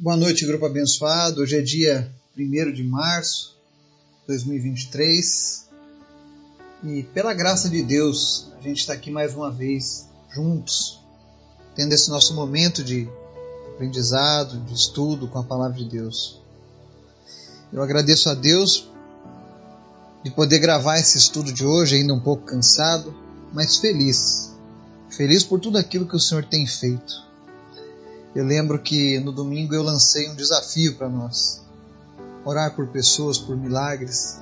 Boa noite, grupo abençoado. Hoje é dia 1 de março de 2023 e, pela graça de Deus, a gente está aqui mais uma vez juntos, tendo esse nosso momento de aprendizado, de estudo com a palavra de Deus. Eu agradeço a Deus de poder gravar esse estudo de hoje, ainda um pouco cansado, mas feliz. Feliz por tudo aquilo que o Senhor tem feito eu lembro que no domingo eu lancei um desafio para nós: orar por pessoas, por milagres.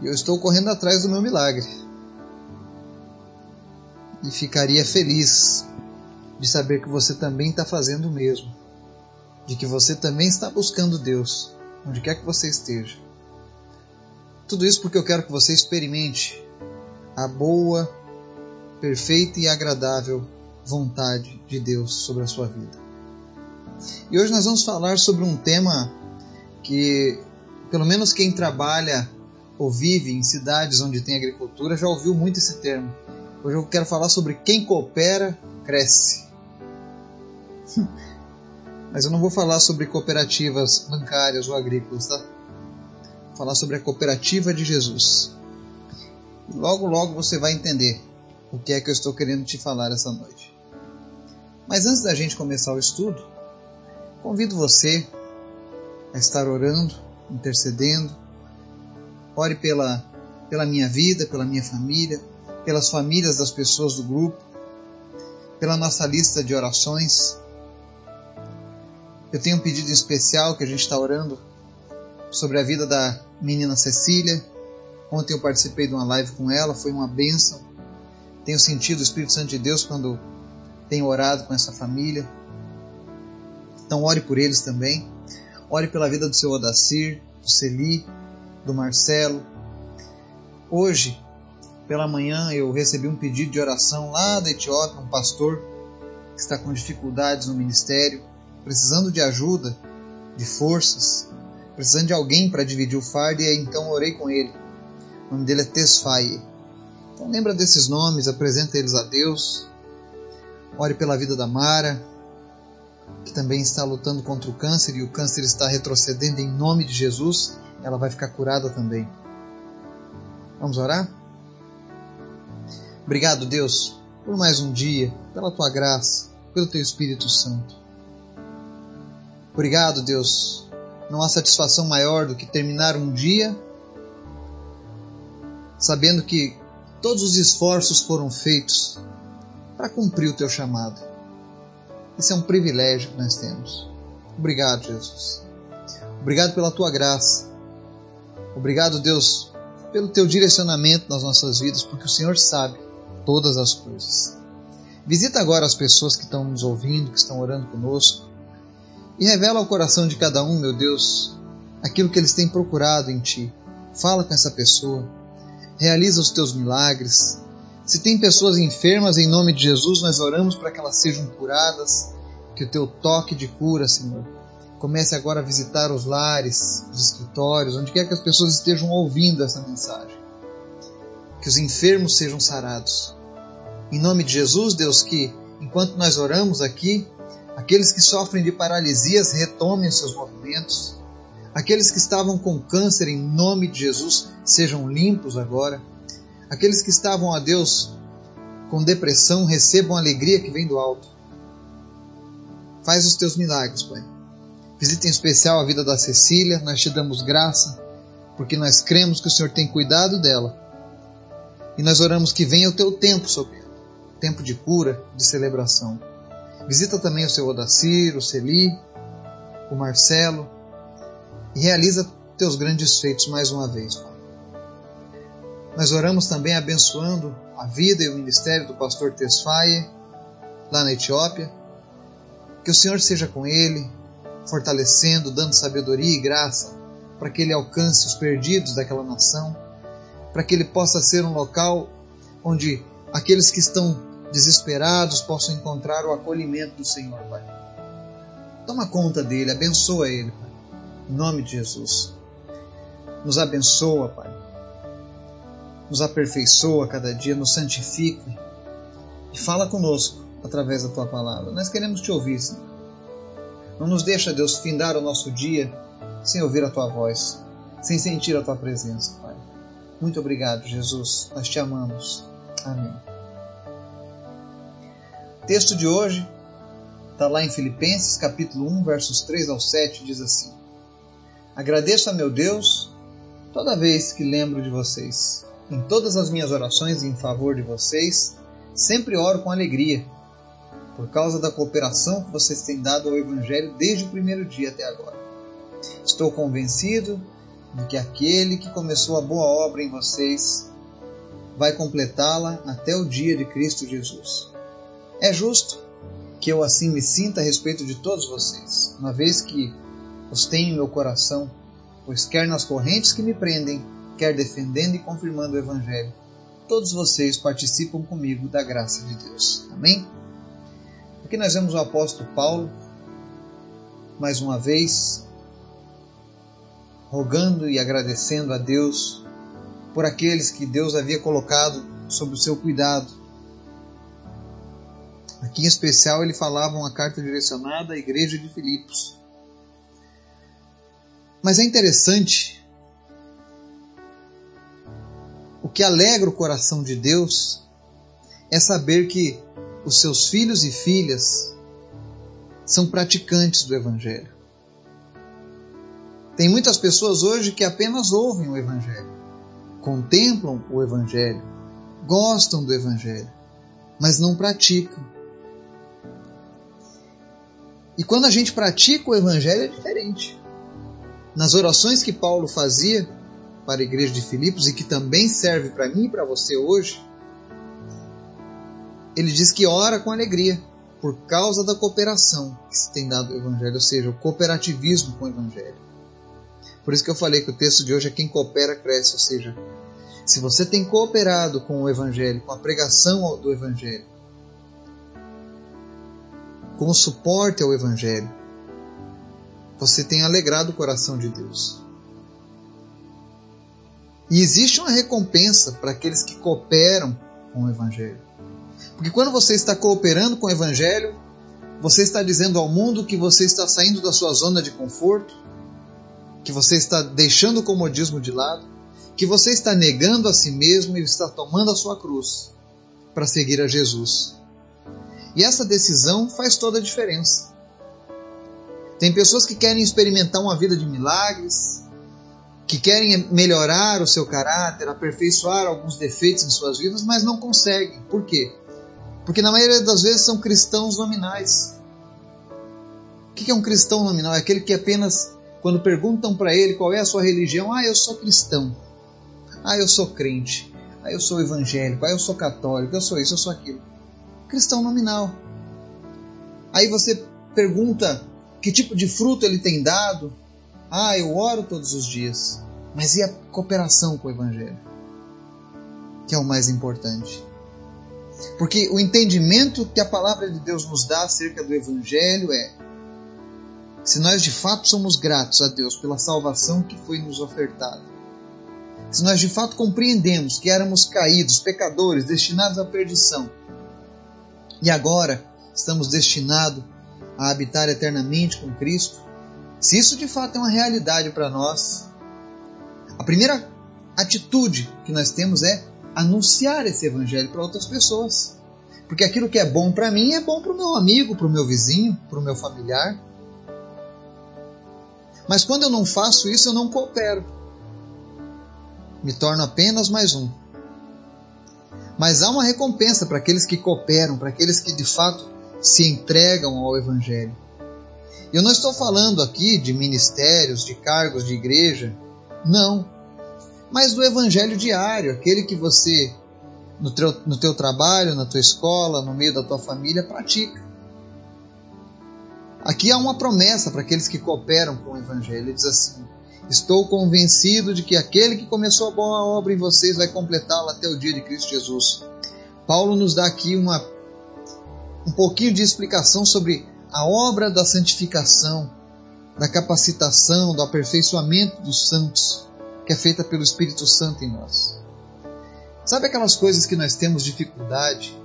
E eu estou correndo atrás do meu milagre. E ficaria feliz de saber que você também está fazendo o mesmo. De que você também está buscando Deus, onde quer que você esteja. Tudo isso porque eu quero que você experimente a boa, perfeita e agradável vontade de Deus sobre a sua vida. E hoje nós vamos falar sobre um tema que, pelo menos quem trabalha ou vive em cidades onde tem agricultura já ouviu muito esse termo. Hoje eu quero falar sobre quem coopera, cresce. Mas eu não vou falar sobre cooperativas bancárias ou agrícolas, tá? Vou falar sobre a cooperativa de Jesus. Logo, logo você vai entender o que é que eu estou querendo te falar essa noite. Mas antes da gente começar o estudo, convido você a estar orando, intercedendo. Ore pela, pela minha vida, pela minha família, pelas famílias das pessoas do grupo, pela nossa lista de orações. Eu tenho um pedido especial que a gente está orando sobre a vida da menina Cecília. Ontem eu participei de uma live com ela, foi uma bênção. Tenho sentido o Espírito Santo de Deus quando tenho orado com essa família. Então ore por eles também. Ore pela vida do seu Odacir, do Celi, do Marcelo. Hoje, pela manhã, eu recebi um pedido de oração lá da Etiópia, um pastor que está com dificuldades no ministério, precisando de ajuda, de forças, precisando de alguém para dividir o fardo, e então orei com ele. O nome dele é Tesfaye. Então lembra desses nomes, apresenta eles a Deus, Ore pela vida da Mara, que também está lutando contra o câncer e o câncer está retrocedendo em nome de Jesus. Ela vai ficar curada também. Vamos orar? Obrigado, Deus, por mais um dia, pela tua graça, pelo teu Espírito Santo. Obrigado, Deus. Não há satisfação maior do que terminar um dia sabendo que todos os esforços foram feitos para cumprir o teu chamado. Esse é um privilégio que nós temos. Obrigado, Jesus. Obrigado pela tua graça. Obrigado, Deus, pelo teu direcionamento nas nossas vidas, porque o Senhor sabe todas as coisas. Visita agora as pessoas que estão nos ouvindo, que estão orando conosco, e revela ao coração de cada um, meu Deus, aquilo que eles têm procurado em Ti. Fala com essa pessoa, realiza os teus milagres, se tem pessoas enfermas, em nome de Jesus, nós oramos para que elas sejam curadas, que o teu toque de cura, Senhor, comece agora a visitar os lares, os escritórios, onde quer que as pessoas estejam ouvindo essa mensagem. Que os enfermos sejam sarados. Em nome de Jesus, Deus, que enquanto nós oramos aqui, aqueles que sofrem de paralisias retomem seus movimentos. Aqueles que estavam com câncer, em nome de Jesus, sejam limpos agora. Aqueles que estavam a Deus com depressão recebam a alegria que vem do alto. Faz os teus milagres, Pai. Visita em especial a vida da Cecília, nós te damos graça, porque nós cremos que o Senhor tem cuidado dela. E nós oramos que venha o teu tempo sobre ela tempo de cura, de celebração. Visita também o seu Odacir, o Celi, o Marcelo e realiza teus grandes feitos mais uma vez, Pai. Nós oramos também abençoando a vida e o ministério do pastor Tesfaye, lá na Etiópia. Que o Senhor seja com ele, fortalecendo, dando sabedoria e graça para que ele alcance os perdidos daquela nação, para que ele possa ser um local onde aqueles que estão desesperados possam encontrar o acolhimento do Senhor, Pai. Toma conta dele, abençoa ele, Pai. Em nome de Jesus. Nos abençoa, Pai nos aperfeiçoa cada dia, nos santifica e fala conosco através da tua palavra. Nós queremos te ouvir, Senhor. Não nos deixa, Deus, findar o nosso dia sem ouvir a tua voz, sem sentir a tua presença, Pai. Muito obrigado, Jesus. Nós te amamos. Amém. O texto de hoje está lá em Filipenses, capítulo 1, versos 3 ao 7, diz assim: Agradeço a meu Deus toda vez que lembro de vocês. Em todas as minhas orações em favor de vocês, sempre oro com alegria, por causa da cooperação que vocês têm dado ao Evangelho desde o primeiro dia até agora. Estou convencido de que aquele que começou a boa obra em vocês vai completá-la até o dia de Cristo Jesus. É justo que eu assim me sinta a respeito de todos vocês, uma vez que os tenho em meu coração, pois quer nas correntes que me prendem, quer defendendo e confirmando o Evangelho, todos vocês participam comigo da graça de Deus. Amém? Aqui nós vemos o apóstolo Paulo, mais uma vez, rogando e agradecendo a Deus por aqueles que Deus havia colocado sob o seu cuidado. Aqui em especial ele falava uma carta direcionada à igreja de Filipos. Mas é interessante que alegra o coração de Deus é saber que os seus filhos e filhas são praticantes do Evangelho. Tem muitas pessoas hoje que apenas ouvem o Evangelho, contemplam o Evangelho, gostam do Evangelho, mas não praticam. E quando a gente pratica o Evangelho é diferente. Nas orações que Paulo fazia para a igreja de Filipos e que também serve para mim e para você hoje, ele diz que ora com alegria por causa da cooperação que se tem dado ao Evangelho, ou seja, o cooperativismo com o Evangelho. Por isso que eu falei que o texto de hoje é quem coopera cresce, ou seja, se você tem cooperado com o Evangelho, com a pregação do Evangelho, com o suporte ao Evangelho, você tem alegrado o coração de Deus. E existe uma recompensa para aqueles que cooperam com o Evangelho. Porque quando você está cooperando com o Evangelho, você está dizendo ao mundo que você está saindo da sua zona de conforto, que você está deixando o comodismo de lado, que você está negando a si mesmo e está tomando a sua cruz para seguir a Jesus. E essa decisão faz toda a diferença. Tem pessoas que querem experimentar uma vida de milagres, que querem melhorar o seu caráter, aperfeiçoar alguns defeitos em suas vidas, mas não conseguem. Por quê? Porque na maioria das vezes são cristãos nominais. O que é um cristão nominal? É aquele que apenas, quando perguntam para ele qual é a sua religião, ah, eu sou cristão. Ah, eu sou crente. Ah, eu sou evangélico. Ah, eu sou católico. Eu sou isso, eu sou aquilo. Cristão nominal. Aí você pergunta que tipo de fruto ele tem dado. Ah, eu oro todos os dias. Mas e a cooperação com o Evangelho? Que é o mais importante. Porque o entendimento que a palavra de Deus nos dá acerca do Evangelho é: se nós de fato somos gratos a Deus pela salvação que foi nos ofertada, se nós de fato compreendemos que éramos caídos, pecadores, destinados à perdição, e agora estamos destinados a habitar eternamente com Cristo, se isso de fato é uma realidade para nós, a primeira atitude que nós temos é anunciar esse evangelho para outras pessoas. Porque aquilo que é bom para mim é bom para o meu amigo, para o meu vizinho, para o meu familiar. Mas quando eu não faço isso, eu não coopero. Me torno apenas mais um. Mas há uma recompensa para aqueles que cooperam, para aqueles que de fato se entregam ao Evangelho. Eu não estou falando aqui de ministérios, de cargos de igreja. Não mas do evangelho diário, aquele que você, no teu, no teu trabalho, na tua escola, no meio da tua família, pratica. Aqui há uma promessa para aqueles que cooperam com o evangelho. Ele diz assim: Estou convencido de que aquele que começou a boa obra em vocês vai completá-la até o dia de Cristo Jesus. Paulo nos dá aqui uma, um pouquinho de explicação sobre a obra da santificação, da capacitação, do aperfeiçoamento dos santos que é feita pelo Espírito Santo em nós. Sabe aquelas coisas que nós temos dificuldade?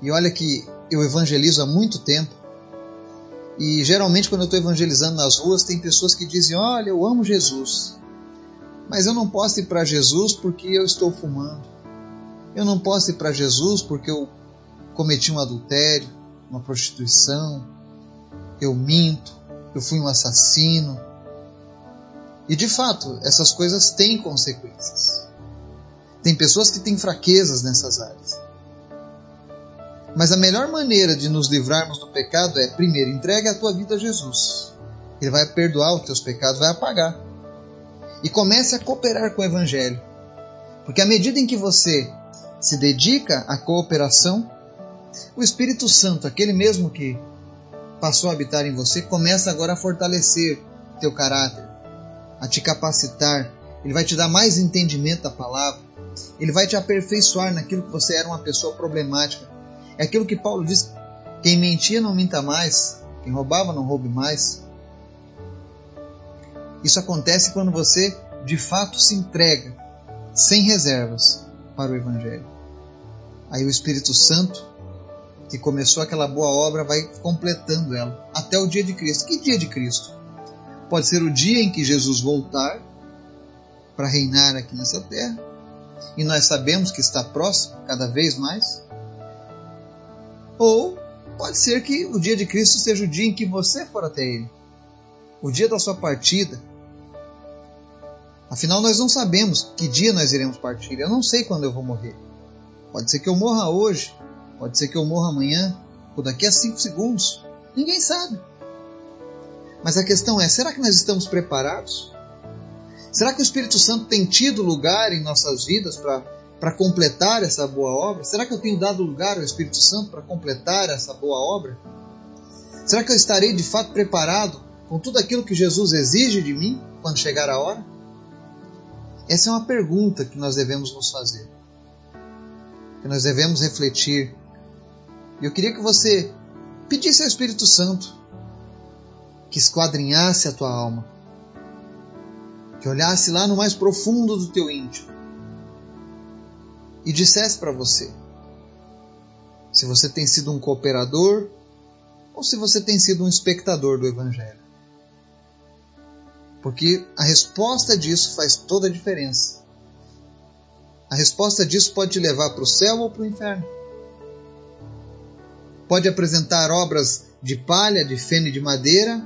E olha que eu evangelizo há muito tempo. E geralmente, quando eu estou evangelizando nas ruas, tem pessoas que dizem: Olha, eu amo Jesus, mas eu não posso ir para Jesus porque eu estou fumando. Eu não posso ir para Jesus porque eu cometi um adultério, uma prostituição, eu minto, eu fui um assassino. E de fato, essas coisas têm consequências. Tem pessoas que têm fraquezas nessas áreas. Mas a melhor maneira de nos livrarmos do pecado é, primeiro, entregue a tua vida a Jesus. Ele vai perdoar os teus pecados, vai apagar. E comece a cooperar com o Evangelho. Porque à medida em que você se dedica à cooperação, o Espírito Santo, aquele mesmo que passou a habitar em você, começa agora a fortalecer teu caráter, a te capacitar. Ele vai te dar mais entendimento da palavra. Ele vai te aperfeiçoar naquilo que você era uma pessoa problemática. É aquilo que Paulo diz: quem mentia não minta mais, quem roubava não roube mais. Isso acontece quando você de fato se entrega, sem reservas, para o Evangelho. Aí o Espírito Santo que começou aquela boa obra vai completando ela até o dia de Cristo. Que dia de Cristo? Pode ser o dia em que Jesus voltar para reinar aqui nessa terra, e nós sabemos que está próximo cada vez mais. Ou pode ser que o dia de Cristo seja o dia em que você for até Ele, o dia da sua partida. Afinal, nós não sabemos que dia nós iremos partir. Eu não sei quando eu vou morrer. Pode ser que eu morra hoje, Pode ser que eu morra amanhã ou daqui a cinco segundos. Ninguém sabe. Mas a questão é: será que nós estamos preparados? Será que o Espírito Santo tem tido lugar em nossas vidas para completar essa boa obra? Será que eu tenho dado lugar ao Espírito Santo para completar essa boa obra? Será que eu estarei de fato preparado com tudo aquilo que Jesus exige de mim quando chegar a hora? Essa é uma pergunta que nós devemos nos fazer, que nós devemos refletir eu queria que você pedisse ao Espírito Santo que esquadrinhasse a tua alma, que olhasse lá no mais profundo do teu íntimo e dissesse para você se você tem sido um cooperador ou se você tem sido um espectador do Evangelho. Porque a resposta disso faz toda a diferença. A resposta disso pode te levar para o céu ou para o inferno pode apresentar obras de palha, de feno e de madeira,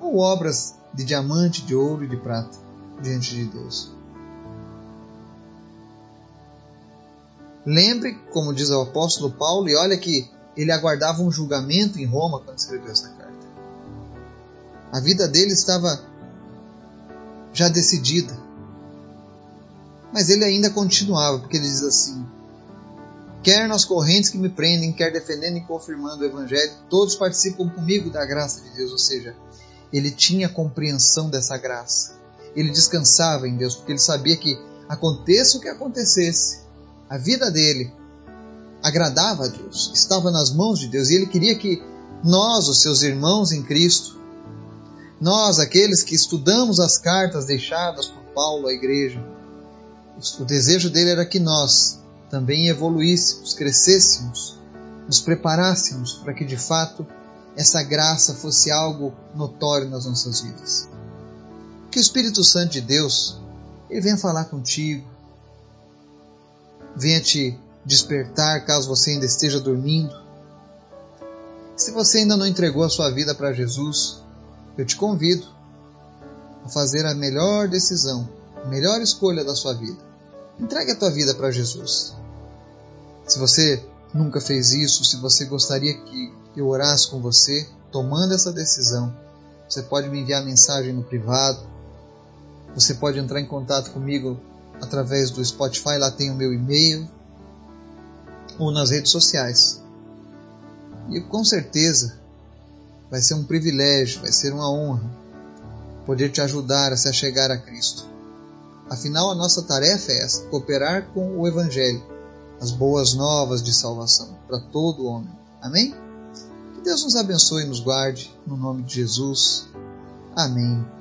ou obras de diamante, de ouro e de prata diante de Deus. Lembre, como diz o apóstolo Paulo, e olha que ele aguardava um julgamento em Roma quando escreveu essa carta. A vida dele estava já decidida. Mas ele ainda continuava, porque ele diz assim: quer nas correntes que me prendem, quer defendendo e confirmando o Evangelho, todos participam comigo da graça de Deus. Ou seja, ele tinha compreensão dessa graça. Ele descansava em Deus, porque ele sabia que, aconteça o que acontecesse, a vida dele agradava a Deus, estava nas mãos de Deus, e ele queria que nós, os seus irmãos em Cristo, nós, aqueles que estudamos as cartas deixadas por Paulo à igreja, o desejo dele era que nós também evoluíssemos, crescêssemos, nos preparássemos para que de fato essa graça fosse algo notório nas nossas vidas. Que o Espírito Santo de Deus ele venha falar contigo, venha te despertar caso você ainda esteja dormindo. Se você ainda não entregou a sua vida para Jesus, eu te convido a fazer a melhor decisão, a melhor escolha da sua vida Entregue a tua vida para Jesus. Se você nunca fez isso, se você gostaria que eu orasse com você, tomando essa decisão, você pode me enviar mensagem no privado. Você pode entrar em contato comigo através do Spotify, lá tem o meu e-mail, ou nas redes sociais. E com certeza vai ser um privilégio, vai ser uma honra poder te ajudar a se a Cristo. Afinal, a nossa tarefa é essa: cooperar com o Evangelho, as boas novas de salvação para todo homem. Amém? Que Deus nos abençoe e nos guarde, no nome de Jesus. Amém